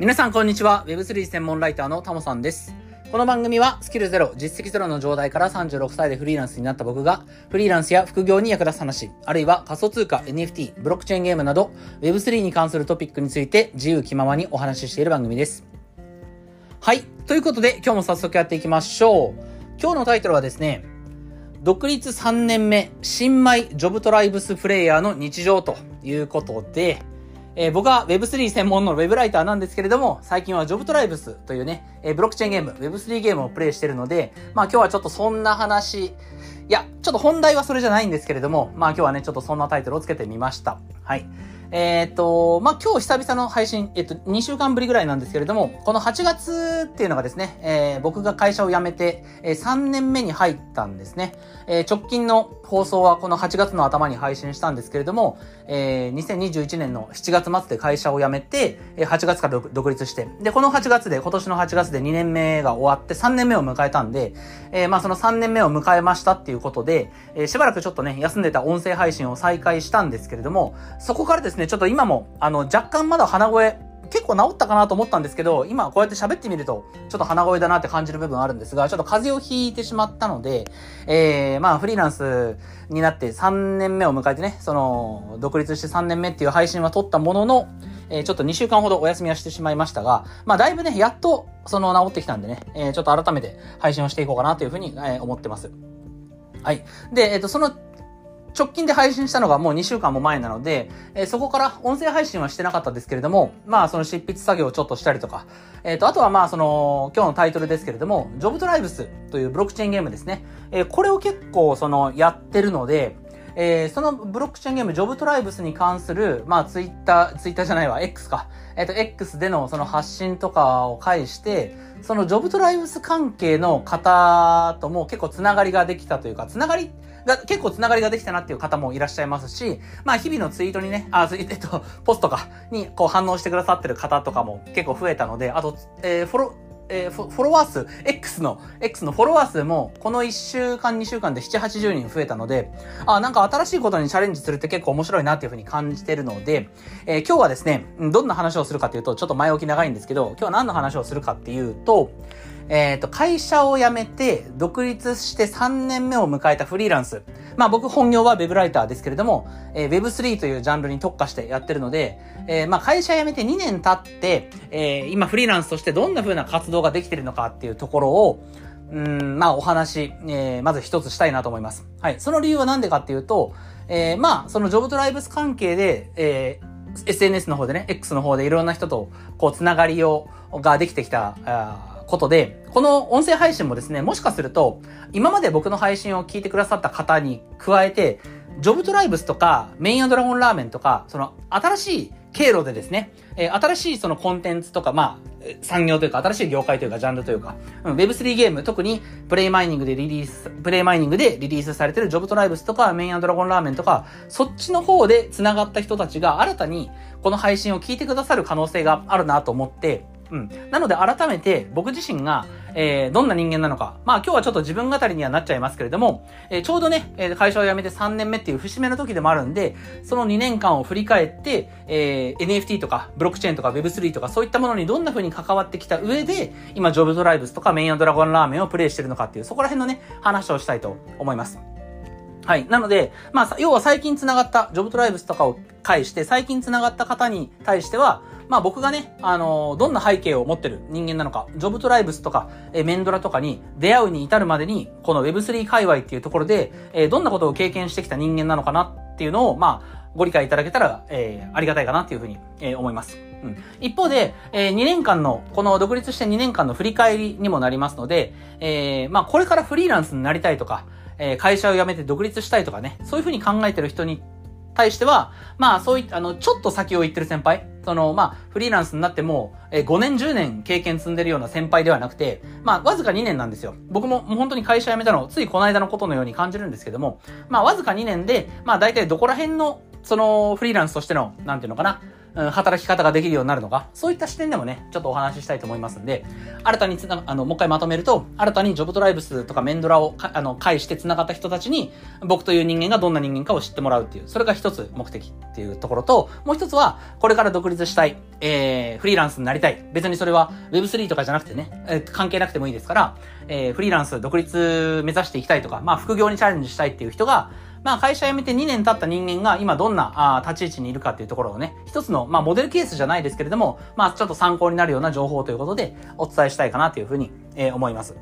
皆さんこんにちは。Web3 専門ライターのタモさんです。この番組はスキルゼロ、実績ゼロの状態から36歳でフリーランスになった僕が、フリーランスや副業に役立つ話、あるいは仮想通貨、NFT、ブロックチェーンゲームなど、Web3 に関するトピックについて自由気ままにお話ししている番組です。はい。ということで、今日も早速やっていきましょう。今日のタイトルはですね、独立3年目、新米ジョブトライブスプレイヤーの日常ということで、えー、僕は Web3 専門の Web ライターなんですけれども、最近は Job Tribes というね、えー、ブロックチェーンゲーム、Web3 ゲームをプレイしてるので、まあ今日はちょっとそんな話、いや、ちょっと本題はそれじゃないんですけれども、まあ今日はね、ちょっとそんなタイトルをつけてみました。はい。えっ、と、まあ、今日久々の配信、えっと、2週間ぶりぐらいなんですけれども、この8月っていうのがですね、えー、僕が会社を辞めて、えー、3年目に入ったんですね。えー、直近の放送はこの8月の頭に配信したんですけれども、えー、2021年の7月末で会社を辞めて、えー、8月から独立して、で、この8月で、今年の8月で2年目が終わって3年目を迎えたんで、えー、まあその3年目を迎えましたっていうことで、えー、しばらくちょっとね、休んでた音声配信を再開したんですけれども、そこからですね、ちょっと今も、あの、若干まだ鼻声、結構治ったかなと思ったんですけど、今こうやって喋ってみると、ちょっと鼻声だなって感じる部分あるんですが、ちょっと風邪をひいてしまったので、えー、まあフリーランスになって3年目を迎えてね、その、独立して3年目っていう配信は撮ったものの、えー、ちょっと2週間ほどお休みはしてしまいましたが、まあだいぶね、やっと、その治ってきたんでね、えー、ちょっと改めて配信をしていこうかなというふうに、えー、思ってます。はい。で、えっ、ー、と、その直近で配信したのがもう2週間も前なので、えー、そこから音声配信はしてなかったですけれども、まあその執筆作業をちょっとしたりとか、えっ、ー、と、あとはまあその、今日のタイトルですけれども、ジョブトライブスというブロックチェーンゲームですね。えー、これを結構その、やってるので、えー、そのブロックチェーンゲーム、ジョブトライブスに関する、まあ、ツイッター、ツイッターじゃないわ、X か。えっ、ー、と、X でのその発信とかを介して、そのジョブトライブス関係の方とも結構つながりができたというか、つながりが、結構つながりができたなっていう方もいらっしゃいますし、まあ日々のツイートにね、あ、えっと、ポストか、にこう反応してくださってる方とかも結構増えたので、あと、えー、フォロー、えー、フォロワー数、X の、X のフォロワー数も、この1週間、2週間で7、80人増えたので、あ、なんか新しいことにチャレンジするって結構面白いなっていうふうに感じてるので、えー、今日はですね、どんな話をするかというと、ちょっと前置き長いんですけど、今日は何の話をするかっていうと、えっ、ー、と、会社を辞めて、独立して3年目を迎えたフリーランス。まあ僕本業は Web ライターですけれども、えー、Web3 というジャンルに特化してやってるので、えー、まあ会社辞めて2年経って、えー、今フリーランスとしてどんな風な活動ができてるのかっていうところを、うん、まあお話、えー、まず一つしたいなと思います。はい。その理由はなんでかっていうと、えー、まあそのジョブトライブス関係で、えー、SNS の方でね、X の方でいろんな人と、こう、つながりを、ができてきた、ことで、この音声配信もですね、もしかすると、今まで僕の配信を聞いてくださった方に加えて、ジョブトライブスとか、メインアドラゴンラーメンとか、その新しい経路でですね、えー、新しいそのコンテンツとか、まあ、産業というか、新しい業界というか、ジャンルというか、うん、Web3 ゲーム、特に、プレイマイニングでリリース、プレイマイニングでリリースされてるジョブトライブスとか、メインアドラゴンラーメンとか、そっちの方で繋がった人たちが新たに、この配信を聞いてくださる可能性があるなと思って、うん。なので改めて僕自身が、えー、どんな人間なのか。まあ今日はちょっと自分語りにはなっちゃいますけれども、えー、ちょうどね、え会社を辞めて3年目っていう節目の時でもあるんで、その2年間を振り返って、えー、NFT とかブロックチェーンとか Web3 とかそういったものにどんな風に関わってきた上で、今ジョブドライブスとかメインドラゴンラーメンをプレイしてるのかっていう、そこら辺のね、話をしたいと思います。はい。なので、まあ、要は最近繋がった、ジョブトライブスとかを介して、最近繋がった方に対しては、まあ僕がね、あのー、どんな背景を持ってる人間なのか、ジョブトライブスとか、えメンドラとかに出会うに至るまでに、この Web3 界隈っていうところで、えー、どんなことを経験してきた人間なのかなっていうのを、まあ、ご理解いただけたら、えー、ありがたいかなっていうふうに、えー、思います。うん、一方で、えー、2年間の、この独立して2年間の振り返りにもなりますので、えー、まあ、これからフリーランスになりたいとか、えー、会社を辞めて独立したいとかね、そういうふうに考えてる人に対しては、まあそういった、あの、ちょっと先を行ってる先輩、その、まあ、フリーランスになっても、え5年、10年経験積んでるような先輩ではなくて、まあ、わずか2年なんですよ。僕ももう本当に会社辞めたの、ついこの間のことのように感じるんですけども、まあ、わずか2年で、まあ、大体どこら辺の、その、フリーランスとしての、なんていうのかな、うん、働き方ができるようになるのか、そういった視点でもね、ちょっとお話ししたいと思いますんで、新たにつな、あの、もう一回まとめると、新たにジョブトライブスとかメンドラをあの、介して繋がった人たちに、僕という人間がどんな人間かを知ってもらうっていう、それが一つ目的っていうところと、もう一つは、これから独立したい、えー、フリーランスになりたい。別にそれは Web3 とかじゃなくてね、えー、関係なくてもいいですから、えー、フリーランス、独立目指していきたいとか、まあ副業にチャレンジしたいっていう人が、まあ会社辞めて2年経った人間が今どんなあ立ち位置にいるかっていうところをね、一つの、まあモデルケースじゃないですけれども、まあちょっと参考になるような情報ということでお伝えしたいかなというふうに、えー、思います。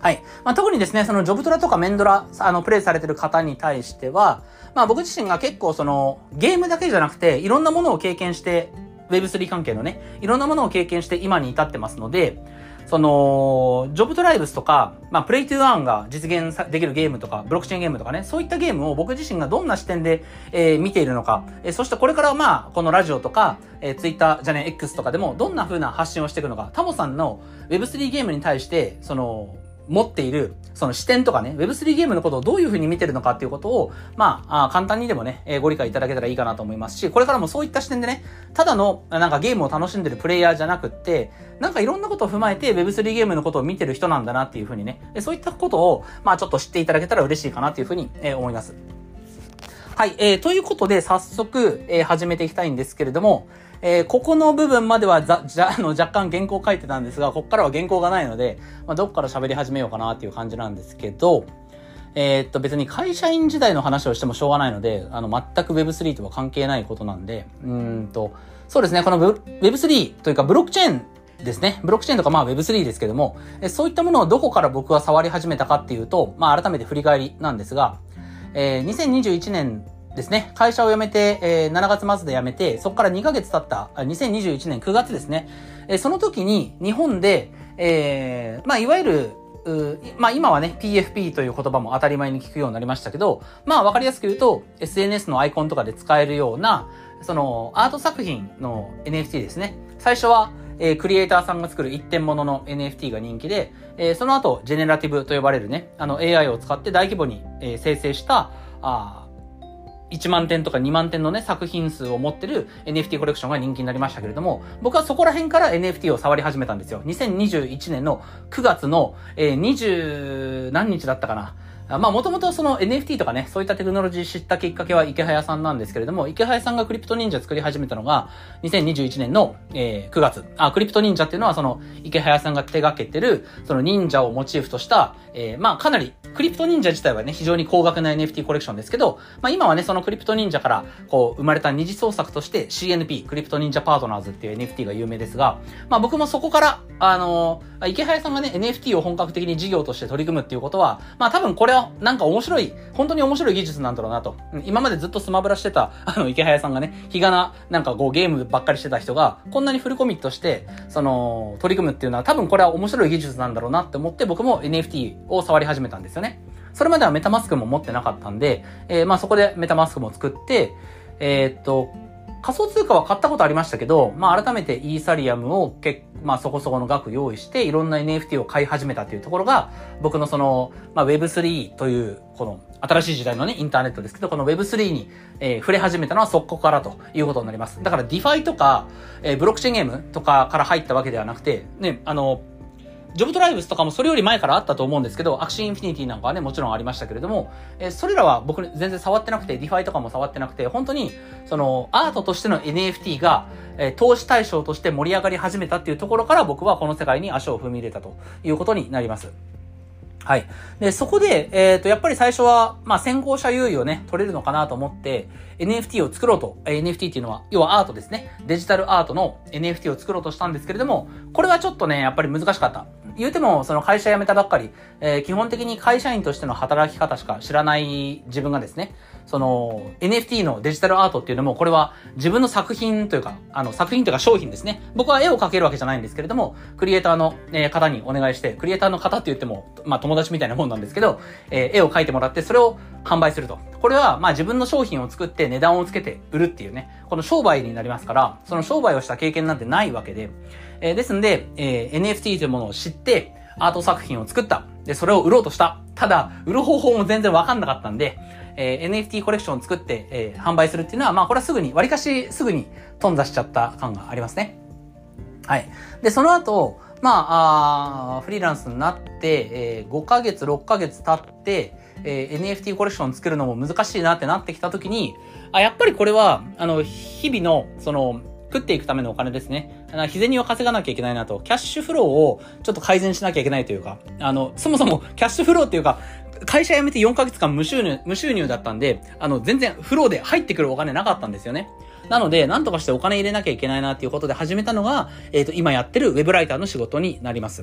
はい。まあ、特にですね、そのジョブトラとかメンドラ、あの、プレイされてる方に対しては、まあ僕自身が結構その、ゲームだけじゃなくて、いろんなものを経験して、Web3 関係のね、いろんなものを経験して今に至ってますので、その、ジョブトライブスとか、まあ、プレイトゥーアンが実現できるゲームとか、ブロックチェーンゲームとかね、そういったゲームを僕自身がどんな視点で、えー、見ているのか、えー、そしてこれからまあ、このラジオとか、えー、ツイッターじゃね、X とかでも、どんな風な発信をしていくのか、タモさんの Web3 ゲームに対して、その、持っている、その視点とかね、Web3 ゲームのことをどういう風に見てるのかっていうことを、まあ、あ簡単にでもね、えー、ご理解いただけたらいいかなと思いますし、これからもそういった視点でね、ただの、なんかゲームを楽しんでるプレイヤーじゃなくって、なんかいろんなことを踏まえて Web3 ゲームのことを見てる人なんだなっていう風にね、そういったことを、まあちょっと知っていただけたら嬉しいかなっていう風に、えー、思います。はい、えー、ということで早速、えー、始めていきたいんですけれども、えー、ここの部分まではざ、じゃ、あの、若干原稿書いてたんですが、ここからは原稿がないので、まあ、どっから喋り始めようかなっていう感じなんですけど、えー、っと、別に会社員時代の話をしてもしょうがないので、あの、全く Web3 とは関係ないことなんで、うんと、そうですね、この Web3 というかブロックチェーンですね。ブロックチェーンとかまあ Web3 ですけども、そういったものをどこから僕は触り始めたかっていうと、まあ改めて振り返りなんですが、えー、2021年ですね。会社を辞めて、えー、7月末で辞めて、そこから2ヶ月経った、2021年9月ですね。えー、その時に日本で、えー、まあ、いわゆる、まあ今はね、PFP という言葉も当たり前に聞くようになりましたけど、まあわかりやすく言うと、SNS のアイコンとかで使えるような、そのアート作品の NFT ですね。最初は、えー、クリエイターさんが作る一点物の NFT が人気で、えー、その後、ジェネラティブと呼ばれるね、あの AI を使って大規模に、えー、生成した、あ1万点とか2万点のね、作品数を持ってる NFT コレクションが人気になりましたけれども、僕はそこら辺から NFT を触り始めたんですよ。2021年の9月の、えー、20何日だったかな。まあもともとその NFT とかね、そういったテクノロジー知ったきっかけは池早さんなんですけれども、池早さんがクリプト忍者作り始めたのが2021年の、えー、9月。あ、クリプト忍者っていうのはその池早さんが手掛けてる、その忍者をモチーフとした、えー、まあかなりクリプト忍者自体はね、非常に高額な NFT コレクションですけど、まあ今はね、そのクリプト忍者からこう生まれた二次創作として CNP、クリプト忍者パートナーズっていう NFT が有名ですが、まあ僕もそこから、あのー、池早さんがね、NFT を本格的に事業として取り組むっていうことは、まあ多分これはなんか面白い、本当に面白い技術なんだろうなと。今までずっとスマブラしてた、あの、池早さんがね、日がな、なんかこうゲームばっかりしてた人が、こんなにフルコミットして、その、取り組むっていうのは多分これは面白い技術なんだろうなって思って僕も NFT を触り始めたんですよね。それまではメタマスクも持ってなかったんで、えー、まあそこでメタマスクも作って、えー、っと、仮想通貨は買ったことありましたけど、まあ改めてイーサリアムを結まあそこそこの額用意して、いろんな NFT を買い始めたっていうところが、僕のその、まあ Web3 という、この新しい時代のね、インターネットですけど、この Web3 に、えー、触れ始めたのはそこからということになります。だから DeFi とか、えー、ブロックチェーンゲームとかから入ったわけではなくて、ね、あの、 JobTribes とかもそれより前からあったと思うんですけど、 Axie Infinity なんかはね、もちろんありましたけれども、えー、それらは僕全然触ってなくて、 DeFi とかも触ってなくて、本当に、その、アートとしての NFT が、えー、投資対象として盛り上がり始めたっていうところから僕はこの世界に足を踏み入れたということになります。はい。で、そこで、えっ、ー、と、やっぱり最初は、まあ、先行者優位をね、取れるのかなと思って、NFT を作ろうと、NFT っていうのは、要はアートですね。デジタルアートの NFT を作ろうとしたんですけれども、これはちょっとね、やっぱり難しかった。言うても、その会社辞めたばっかり、えー、基本的に会社員としての働き方しか知らない自分がですね、その NFT のデジタルアートっていうのも、これは自分の作品というか、あの作品というか商品ですね。僕は絵を描けるわけじゃないんですけれども、クリエイターの、方にお願いして、クリエイターの方って言っても、まあ友達みたいなもんなんですけど、えー、絵を描いてもらって、それを販売すると。これは、まあ自分の商品を作って値段をつけて売るっていうね、この商売になりますから、その商売をした経験なんてないわけで、えー、ですんで、えー、NFT というものを知って、アート作品を作った。で、それを売ろうとした。ただ、売る方法も全然わかんなかったんで、えー、NFT コレクションを作って、えー、販売するっていうのは、まあこれはすぐに、割かしすぐに頓挫しちゃった感がありますね。はい。で、その後、まあ、あフリーランスになって、えー、5ヶ月、6ヶ月経って、えー、NFT コレクション作るのも難しいなってなってきたときに、あ、やっぱりこれは、あの、日々の、その、食っていくためのお金ですね。あの日銭を稼がなきゃいけないなと、キャッシュフローをちょっと改善しなきゃいけないというか、あの、そもそもキャッシュフローっていうか、会社辞めて4ヶ月間無収入、無収入だったんで、あの、全然フローで入ってくるお金なかったんですよね。なので、なんとかしてお金入れなきゃいけないなっていうことで始めたのが、えっ、ー、と、今やってるウェブライターの仕事になります。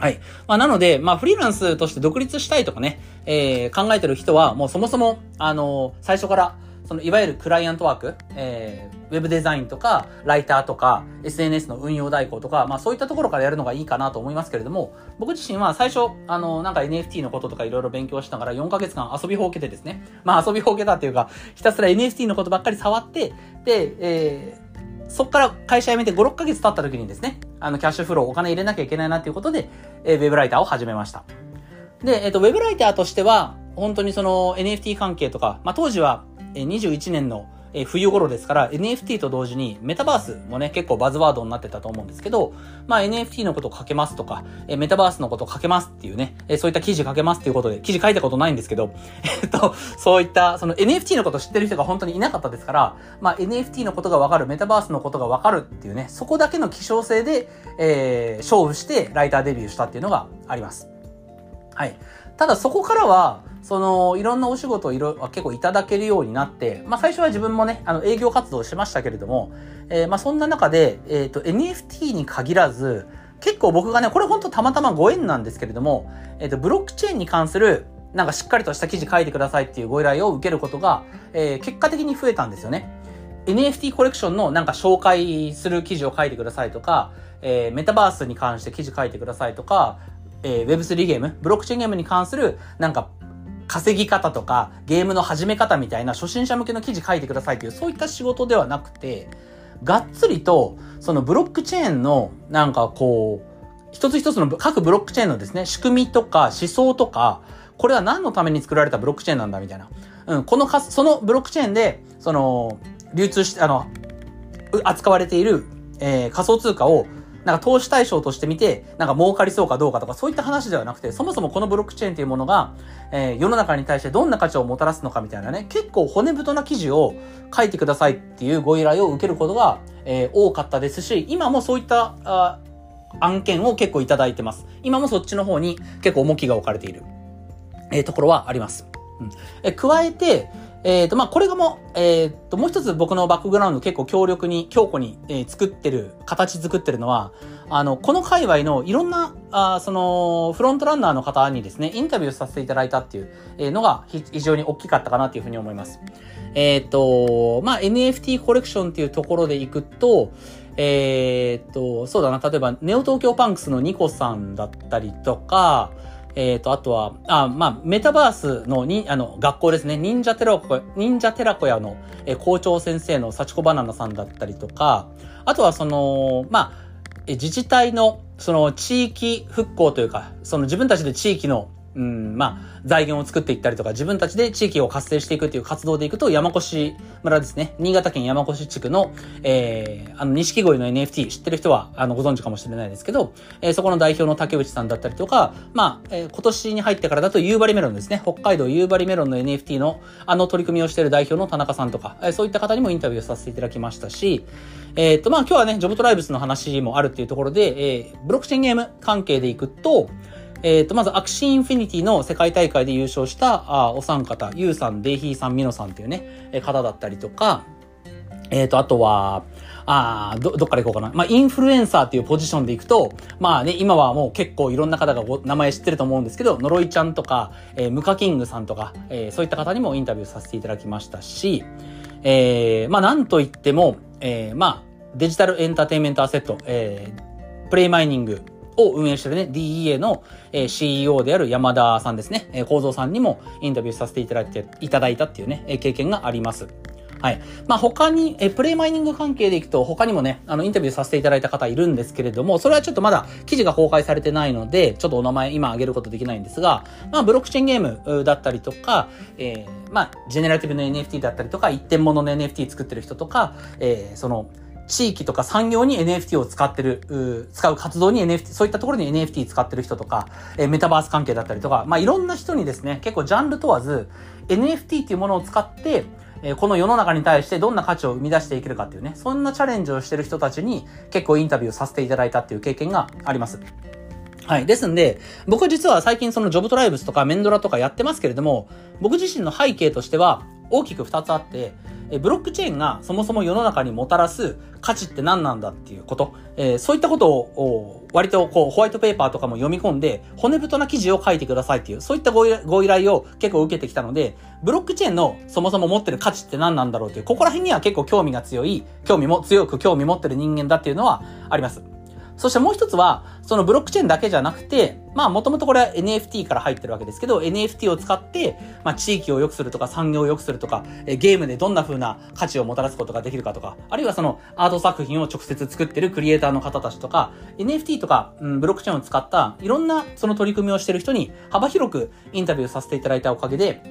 はい。まあ、なので、まあ、フリーランスとして独立したいとかね、えー、考えてる人は、もうそもそも、あのー、最初から、その、いわゆるクライアントワーク、えー、ウェブデザインとか、ライターとか、SNS の運用代行とか、まあそういったところからやるのがいいかなと思いますけれども、僕自身は最初、あの、なんか NFT のこととかいろいろ勉強しながら4ヶ月間遊びほうけてですね、まあ遊びほうけたっていうか、ひたすら NFT のことばっかり触って、で、えー、そこから会社辞めて5、6ヶ月経った時にですね、あの、キャッシュフローお金入れなきゃいけないなっていうことで、えー、ウェブライターを始めました。で、えっ、ー、と、ウェブライターとしては、本当にその NFT 関係とか、まあ当時は21年のえ冬頃ですから NFT と同時にメタバースもね、結構バズワードになってたと思うんですけど、まあ NFT のことを書けますとか、えメタバースのことを書けますっていうね、えそういった記事書けますっていうことで、記事書いたことないんですけど、えっと、そういったその NFT のこと知ってる人が本当にいなかったですから、まあ NFT のことがわかる、メタバースのことがわかるっていうね、そこだけの希少性で、えー、勝負してライターデビューしたっていうのがあります。はい。ただそこからは、その、いろんなお仕事をいろ、結構いただけるようになって、まあ最初は自分もね、あの営業活動しましたけれども、えー、まあそんな中で、えっ、ー、と NFT に限らず、結構僕がね、これ本当たまたまご縁なんですけれども、えっ、ー、と、ブロックチェーンに関する、なんかしっかりとした記事書いてくださいっていうご依頼を受けることが、えー、結果的に増えたんですよね。NFT コレクションのなんか紹介する記事を書いてくださいとか、えー、メタバースに関して記事書いてくださいとか、えー、Web3 ゲーム、ブロックチェーンゲームに関するなんか稼ぎ方とか、ゲームの始め方みたいな初心者向けの記事書いてくださいっていう、そういった仕事ではなくて、がっつりと、そのブロックチェーンの、なんかこう、一つ一つの各ブロックチェーンのですね、仕組みとか思想とか、これは何のために作られたブロックチェーンなんだみたいな。うん、このか、そのブロックチェーンで、その、流通して、あの、扱われている、えー、仮想通貨をなんか投資対象として見て、なんか儲かりそうかどうかとか、そういった話ではなくて、そもそもこのブロックチェーンというものが、えー、世の中に対してどんな価値をもたらすのかみたいなね、結構骨太な記事を書いてくださいっていうご依頼を受けることが、えー、多かったですし、今もそういったあ案件を結構いただいてます。今もそっちの方に結構重きが置かれている、えー、ところはあります。うん、え加えて、えっ、ー、と、まあ、これがもう、えっ、ー、と、もう一つ僕のバックグラウンド結構強力に、強固に、えー、作ってる、形作ってるのは、あの、この界隈のいろんな、あその、フロントランナーの方にですね、インタビューさせていただいたっていうのが非常に大きかったかなというふうに思います。えっ、と、まあ、NFT コレクションっていうところでいくと、えっ、と、そうだな、例えば、ネオ東京パンクスのニコさんだったりとか、えっ、ー、と、あとは、あ、まあ、メタバースのに、あの、学校ですね。忍者テラコ、忍者テラコ屋の、えー、校長先生の幸子バナナさんだったりとか、あとはその、まあ、自治体の、その地域復興というか、その自分たちで地域のうん、まあ、財源を作っていったりとか、自分たちで地域を活性していくっていう活動でいくと、山越村ですね。新潟県山越地区の、えー、あの、錦鯉の NFT、知ってる人は、あの、ご存知かもしれないですけど、えー、そこの代表の竹内さんだったりとか、まあ、えー、今年に入ってからだと夕張メロンですね。北海道夕張メロンの NFT の、あの取り組みをしている代表の田中さんとか、えー、そういった方にもインタビューさせていただきましたし、えっ、と、まあ、今日はね、 JobTribes の話もあるっていうところで、えー、ブロックチェーンゲーム関係でいくと、えっ、ー、と、まず、 Axie Infinity の世界大会で優勝した、あお三方、ユウさん、デイヒーさん、ミノさんっていうね、え方だったりとか、えっ、ー、と、あとは、あど、どっから行こうかな。まあ、インフルエンサーっていうポジションで行くと、まあね、今はもう結構いろんな方がご名前知ってると思うんですけど、ノロイちゃんとか、えー、ムカキングさんとか、えー、そういった方にもインタビューさせていただきましたし、えー、まあ、なんといっても、えー、まあ、デジタルエンターテインメントアセット、えー、プレイマイニング、を運営してるね、DEA の、え、CEO である山田さんですね、えー、構造さんにもインタビューさせていただいて、いただいたっていうね、え、経験があります。はい。まあ、他に、え、プレイマイニング関係でいくと、他にもね、あの、インタビューさせていただいた方いるんですけれども、それはちょっとまだ記事が公開されてないので、ちょっとお名前今挙げることできないんですが、まあ、ブロックチェーンゲームだったりとか、えー、まあ、ジェネラティブの NFT だったりとか、一点物の NFT 作ってる人とか、えー、その、地域とか産業に NFT を使ってる、使う活動に NFT、そういったところに NFT 使ってる人とか、えー、メタバース関係だったりとか、まあ、いろんな人にですね、結構ジャンル問わず、NFT っていうものを使って、えこの世の中に対してどんな価値を生み出していけるかっていうね、そんなチャレンジをしてる人たちに結構インタビューさせていただいたっていう経験があります。はい。ですんで、僕実は最近そのジョブトライブスとかメンドラとかやってますけれども、僕自身の背景としては大きく2つあって、えブロックチェーンがそもそも世の中にもたらす価値って何なんだっていうこと、えー、そういったことを割とこうホワイトペーパーとかも読み込んで骨太な記事を書いてくださいっていうそういったご依頼を結構受けてきたのでブロックチェーンのそもそも持ってる価値って何なんだろうっていうここら辺には結構興味が強い興味も強く興味持ってる人間だっていうのはあります。そしてもう一つは、そのブロックチェーンだけじゃなくて、まあもともとこれは NFT から入ってるわけですけど、NFT を使って、まあ地域を良くするとか産業を良くするとか、ゲームでどんな風な価値をもたらすことができるかとか、あるいはそのアート作品を直接作ってるクリエイターの方たちとか、NFT とか、うん、ブロックチェーンを使ったいろんなその取り組みをしてる人に幅広くインタビューさせていただいたおかげで、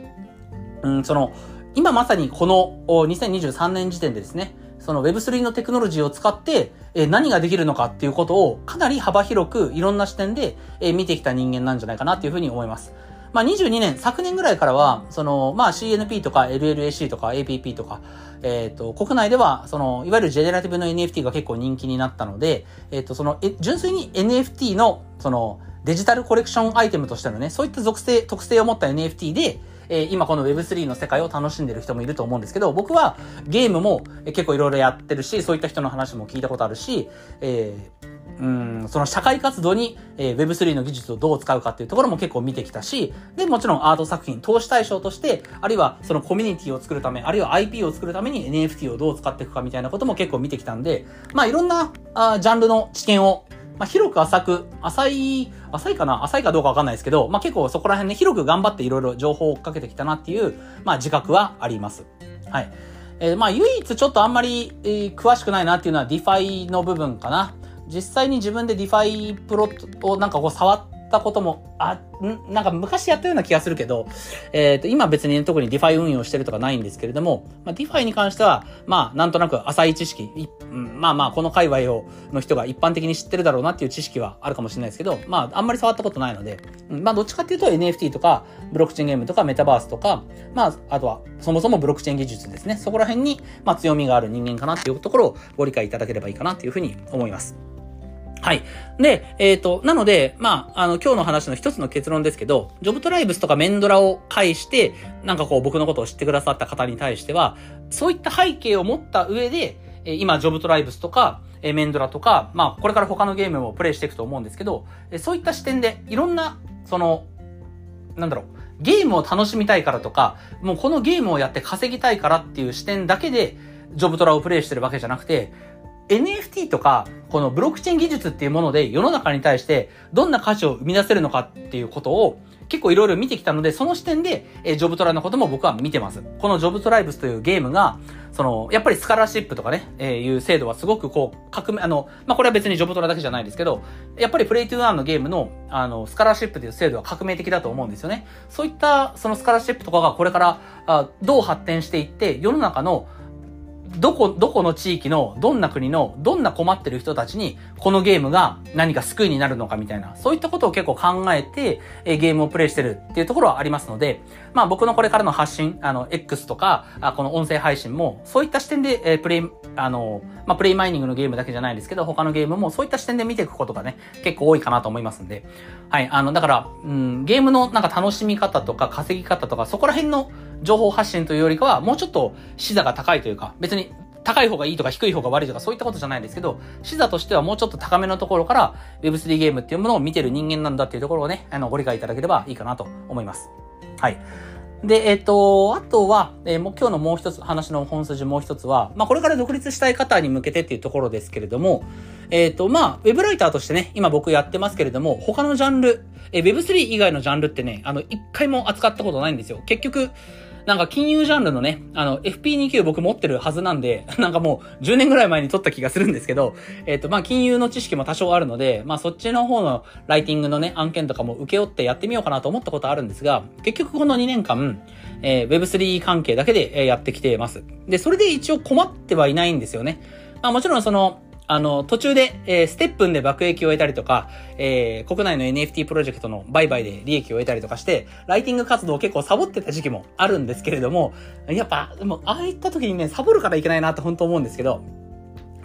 うん、その、今まさにこの2023年時点でですね、その Web3 のテクノロジーを使って、え何ができるのかっていうことをかなり幅広くいろんな視点で、え見てきた人間なんじゃないかなっていうふうに思います。まあ、22年、昨年ぐらいからは、その、まあ、CNP とか LLAC とか APP とか、えっ、ー、と、国内では、その、いわゆるジェネラティブの NFT が結構人気になったので、えっ、ー、と、その、え、純粋に NFT の、その、デジタルコレクションアイテムとしてのね、そういった属性、特性を持った NFT で、えー、今この Web3 の世界を楽しんでる人もいると思うんですけど、僕はゲームも結構いろいろやってるし、そういった人の話も聞いたことあるし、えーうん、その社会活動に、えー、Web3 の技術をどう使うかっていうところも結構見てきたし、で、もちろんアート作品、投資対象として、あるいはそのコミュニティを作るため、あるいは IP を作るために NFT をどう使っていくかみたいなことも結構見てきたんで、まあいろんなあジャンルの知見をまあ、広く浅く、浅い、浅いかな浅いかどうかわかんないですけど、まあ、結構そこら辺ね、広く頑張っていろいろ情報を追っかけてきたなっていう、まあ、自覚はあります。はい。えー、まあ、唯一ちょっとあんまり、えー、詳しくないなっていうのは DeFi の部分かな。実際に自分で DeFi プロットをなんかこう触ってたことも、あ、なんか昔やったような気がするけど、えっ、ー、と、今別に、特に DeFi 運用してるとかないんですけれども、まあ、DeFi に関しては、まあ、なんとなく浅い知識、まあまあ、この界隈を、の人が一般的に知ってるだろうなっていう知識はあるかもしれないですけど、まあ、あんまり触ったことないので、まあ、どっちかっていうと NFT とか、ブロックチェーンゲームとかメタバースとか、まあ、あとは、そもそもブロックチェーン技術ですね。そこら辺に、まあ、強みがある人間かなっていうところをご理解いただければいいかなっていうふうに思います。はい。で、えっ、ー、と、なので、まあ、あの、今日の話の一つの結論ですけど、ジョブトライブスとかメンドラを介して、なんかこう僕のことを知ってくださった方に対しては、そういった背景を持った上で、今、ジョブトライブスとか、メンドラとか、まあ、これから他のゲームもプレイしていくと思うんですけど、そういった視点で、いろんな、その、なんだろう、ゲームを楽しみたいからとか、もうこのゲームをやって稼ぎたいからっていう視点だけで、ジョブトラをプレイしてるわけじゃなくて、NFT とか、このブロックチェーン技術っていうもので世の中に対してどんな価値を生み出せるのかっていうことを結構いろいろ見てきたので、その視点で、えジョブトラのことも僕は見てます。このジョブトライブスというゲームが、その、やっぱりスカラシップとかね、えー、いう制度はすごくこう、革命、あの、まあ、これは別にジョブトラだけじゃないですけど、やっぱりプレイトゥーアンのゲームの、あの、スカラシップという制度は革命的だと思うんですよね。そういった、そのスカラシップとかがこれから、あどう発展していって、世の中の、どこ、どこの地域の、どんな国の、どんな困ってる人たちに、このゲームが何か救いになるのかみたいな、そういったことを結構考えて、えゲームをプレイしてるっていうところはありますので、まあ僕のこれからの発信、あの、X とか、あこの音声配信も、そういった視点で、えプレイ、あの、まあプレイマイニングのゲームだけじゃないですけど、他のゲームもそういった視点で見ていくことがね、結構多いかなと思いますんで、はい、あの、だから、うん、ゲームのなんか楽しみ方とか稼ぎ方とか、そこら辺の、情報発信というよりかは、もうちょっと視座が高いというか、別に高い方がいいとか低い方が悪いとかそういったことじゃないですけど、視座としてはもうちょっと高めのところから Web3 ゲームっていうものを見てる人間なんだっていうところをね、あの、ご理解いただければいいかなと思います。はい。で、えっ、と、あとは、えー、もう今日のもう一つ、話の本筋もう一つは、まあ、これから独立したい方に向けてっていうところですけれども、えっ、と、まあ、ウェブライターとしてね、今僕やってますけれども、他のジャンル、えー、Web3 以外のジャンルってね、あの、一回も扱ったことないんですよ。結局、なんか金融ジャンルのね、あの、FP2 僕持ってるはずなんで、なんかもう10年ぐらい前に取った気がするんですけど、えっ、と、まあ、金融の知識も多少あるので、まあ、そっちの方のライティングのね、案件とかも受け負ってやってみようかなと思ったことあるんですが、結局この2年間、えー、Web3 関係だけで、やってきてます。で、それで一応困ってはいないんですよね。まあ、もちろんその、あの、途中で、えー、ステップンで爆益を得たりとか、えー、国内の NFT プロジェクトの売買で利益を得たりとかして、ライティング活動を結構サボってた時期もあるんですけれども、やっぱ、でも、ああいった時にね、サボるからいけないなって本当思うんですけど、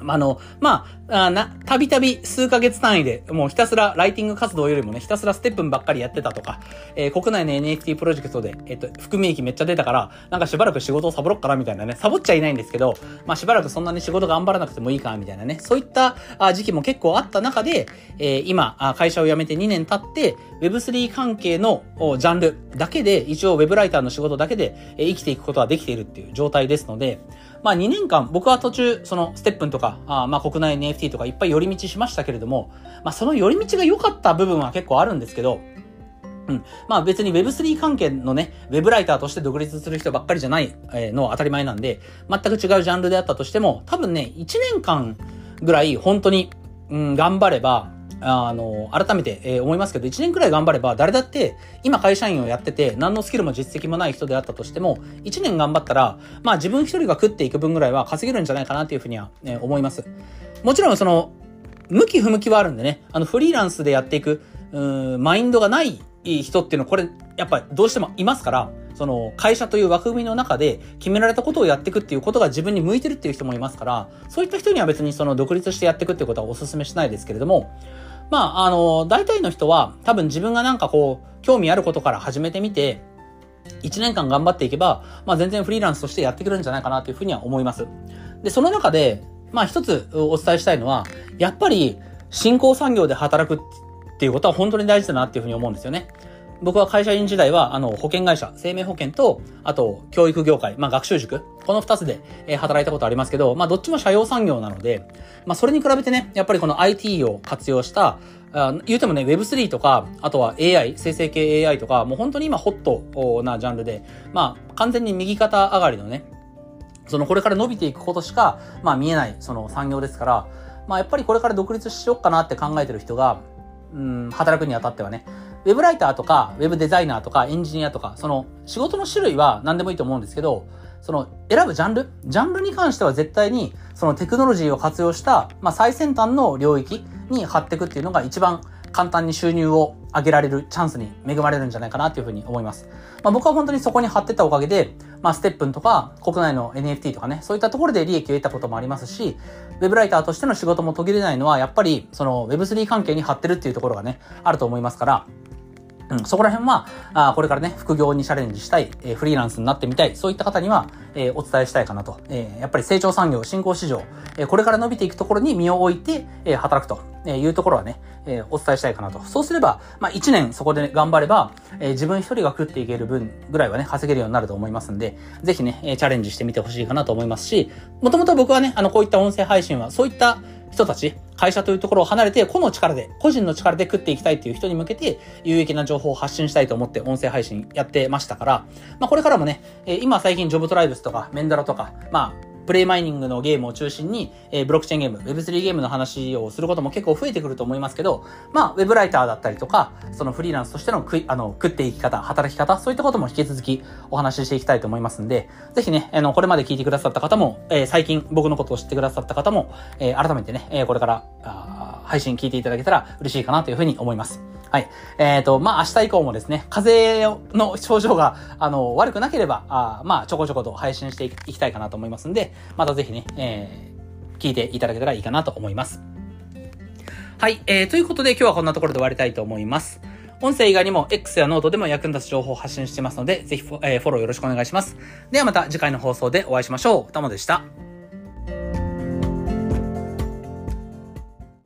あの、まあ、あな、たびたび数ヶ月単位で、もうひたすらライティング活動よりもね、ひたすらステップンばっかりやってたとか、えー、国内の NFT プロジェクトで、えっ、と、含み益めっちゃ出たから、なんかしばらく仕事をサボろっかなみたいなね、サボっちゃいないんですけど、まあしばらくそんなに仕事頑張らなくてもいいかみたいなね、そういった時期も結構あった中で、えー、今、会社を辞めて2年経って、Web3 関係のジャンルだけで、一応 Web ライターの仕事だけで、えー、生きていくことができているっていう状態ですので、まあ2年間、僕は途中、そのステップンとか、あまあ国内 NFT とかいっぱい寄り道しましたけれども、まあその寄り道が良かった部分は結構あるんですけど、うん。まあ別に Web3 関係のね、Web ライターとして独立する人ばっかりじゃないのは当たり前なんで、全く違うジャンルであったとしても、多分ね、1年間ぐらい本当に、うん、頑張れば、あの、改めて、えー、思いますけど、1年くらい頑張れば、誰だって、今会社員をやってて、何のスキルも実績もない人であったとしても、1年頑張ったら、まあ自分一人が食っていく分ぐらいは稼げるんじゃないかなっていうふうには、ね、思います。もちろん、その、向き不向きはあるんでね、あの、フリーランスでやっていく、うん、マインドがない人っていうのは、これ、やっぱどうしてもいますから、その会社という枠組みの中で決められたことをやっていくっていうことが自分に向いてるっていう人もいますから、そういった人には別にその独立してやっていくっていうことはお勧めしないですけれども、まあ、あの、大体の人は多分自分がなんかこう、興味あることから始めてみて、1年間頑張っていけば、まあ全然フリーランスとしてやってくるんじゃないかなというふうには思います。で、その中で、まあ一つお伝えしたいのは、やっぱり新興産業で働くっていうことは本当に大事だなっていうふうに思うんですよね。僕は会社員時代は、あの、保険会社、生命保険と、あと、教育業界、まあ、学習塾、この二つで、えー、働いたことありますけど、まあ、どっちも社用産業なので、まあ、それに比べてね、やっぱりこの IT を活用した、あ言うてもね、Web3 とか、あとは AI、生成系 AI とか、もう本当に今ホットなジャンルで、まあ、完全に右肩上がりのね、そのこれから伸びていくことしか、まあ見えない、その産業ですから、まあやっぱりこれから独立しようかなって考えてる人が、うん、働くにあたってはね、ウェブライターとか、ウェブデザイナーとか、エンジニアとか、その仕事の種類は何でもいいと思うんですけど、その選ぶジャンル？ジャンルに関しては絶対にそのテクノロジーを活用した、まあ、最先端の領域に貼っていくっていうのが一番簡単に収入を上げられるチャンスに恵まれるんじゃないかなというふうに思います。まあ、僕は本当にそこに貼ってたおかげで、まあ、ステップンとか国内の NFT とかね、そういったところで利益を得たこともありますし、ウェブライターとしての仕事も途切れないのは、やっぱりその Web3 関係に貼ってるっていうところがね、あると思いますから、うん、そこら辺は、あこれからね、副業にチャレンジしたい、えー、フリーランスになってみたい、そういった方には、えー、お伝えしたいかなと。えー、やっぱり成長産業、新興市場、えこれから伸びていくところに身を置いて、え働くというところはね、えお伝えしたいかなと。そうすれば、まあ、1年そこで頑張れば、え自分一人が食っていける分ぐらいはね、稼げるようになると思いますんで、ぜひね、チャレンジしてみてほしいかなと思いますし、もともと僕はね、あの、こういった音声配信は、そういった人たち、会社というところを離れて、個の力で、個人の力で食っていきたいっていう人に向けて、有益な情報を発信したいと思って音声配信やってましたから、まあこれからもね、今最近ジョブトライブスとか、メンダラとか、まあ、プレイマイニングのゲームを中心に、えー、ブロックチェーンゲーム、Web3 ゲームの話をすることも結構増えてくると思いますけど、まあ、ウェブライターだったりとか、そのフリーランスとしての食い、あの、食っていき方、働き方、そういったことも引き続きお話ししていきたいと思いますんで、ぜひね、あの、これまで聞いてくださった方も、えー、最近僕のことを知ってくださった方も、えー、改めてね、えー、これから、あ配信聞いていただけたら嬉しいかなというふうに思います。はい。えっ、ー、と、まあ、明日以降もですね、風邪の症状が、あの、悪くなければ、あまあ、ちょこちょこと配信していきたいかなと思いますんで、またぜひね、えー、聞いていただけたらいいかなと思います。はい。えー、ということで今日はこんなところで終わりたいと思います。音声以外にも X やノートでも役に立つ情報を発信してますので、ぜひフ,、えー、フォローよろしくお願いします。ではまた次回の放送でお会いしましょう。たもでした。